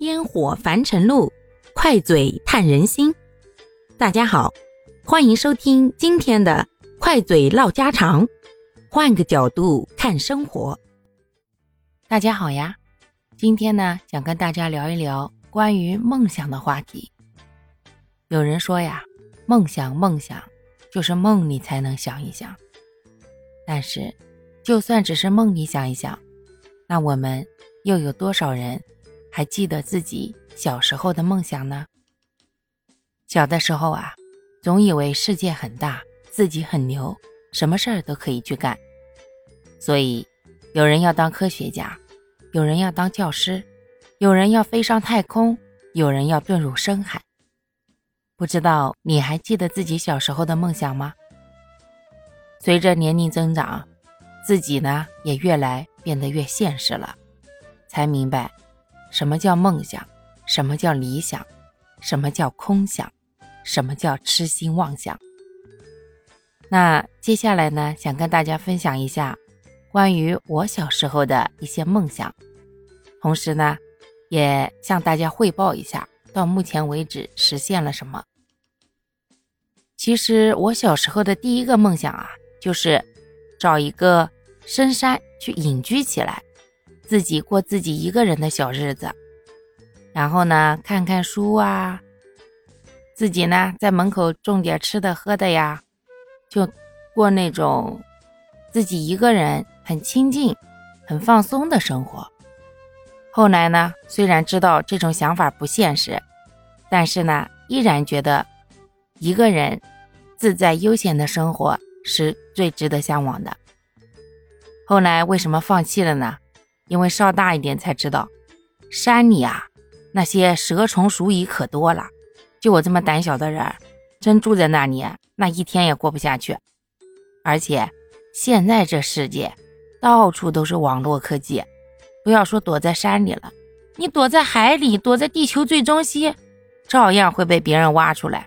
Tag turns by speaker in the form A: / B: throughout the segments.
A: 烟火凡尘路，快嘴探人心。大家好，欢迎收听今天的快嘴唠家常，换个角度看生活。大家好呀，今天呢，想跟大家聊一聊关于梦想的话题。有人说呀，梦想梦想就是梦里才能想一想。但是，就算只是梦里想一想，那我们又有多少人？还记得自己小时候的梦想呢？小的时候啊，总以为世界很大，自己很牛，什么事儿都可以去干。所以，有人要当科学家，有人要当教师，有人要飞上太空，有人要遁入深海。不知道你还记得自己小时候的梦想吗？随着年龄增长，自己呢也越来变得越现实了，才明白。什么叫梦想？什么叫理想？什么叫空想？什么叫痴心妄想？那接下来呢，想跟大家分享一下关于我小时候的一些梦想，同时呢，也向大家汇报一下到目前为止实现了什么。其实我小时候的第一个梦想啊，就是找一个深山去隐居起来。自己过自己一个人的小日子，然后呢，看看书啊，自己呢在门口种点吃的喝的呀，就过那种自己一个人很清静、很放松的生活。后来呢，虽然知道这种想法不现实，但是呢，依然觉得一个人自在悠闲的生活是最值得向往的。后来为什么放弃了呢？因为稍大一点才知道，山里啊，那些蛇虫鼠蚁可多了。就我这么胆小的人，真住在那里，那一天也过不下去。而且现在这世界，到处都是网络科技，不要说躲在山里了，你躲在海里，躲在地球最中心，照样会被别人挖出来。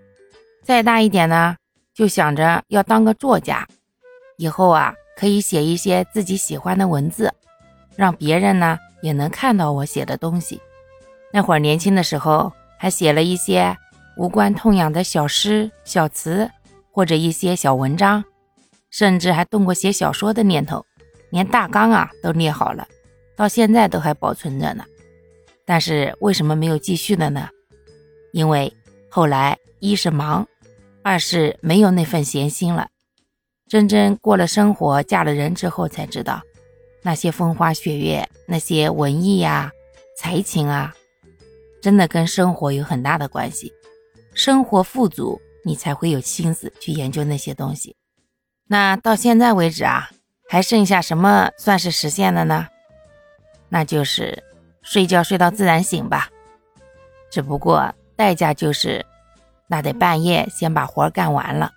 A: 再大一点呢，就想着要当个作家，以后啊，可以写一些自己喜欢的文字。让别人呢也能看到我写的东西。那会儿年轻的时候，还写了一些无关痛痒的小诗、小词，或者一些小文章，甚至还动过写小说的念头，连大纲啊都列好了，到现在都还保存着呢。但是为什么没有继续的呢？因为后来一是忙，二是没有那份闲心了。真真过了生活，嫁了人之后才知道。那些风花雪月，那些文艺呀、才情啊，真的跟生活有很大的关系。生活富足，你才会有心思去研究那些东西。那到现在为止啊，还剩下什么算是实现了呢？那就是睡觉睡到自然醒吧。只不过代价就是，那得半夜先把活干完了。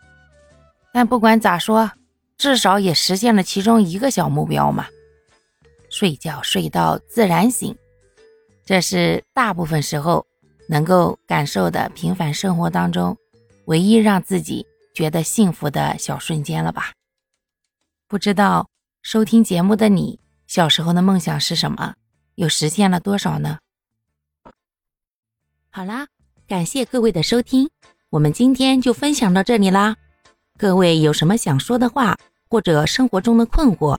A: 但不管咋说，至少也实现了其中一个小目标嘛。睡觉睡到自然醒，这是大部分时候能够感受的平凡生活当中唯一让自己觉得幸福的小瞬间了吧？不知道收听节目的你小时候的梦想是什么？又实现了多少呢？好啦，感谢各位的收听，我们今天就分享到这里啦。各位有什么想说的话，或者生活中的困惑？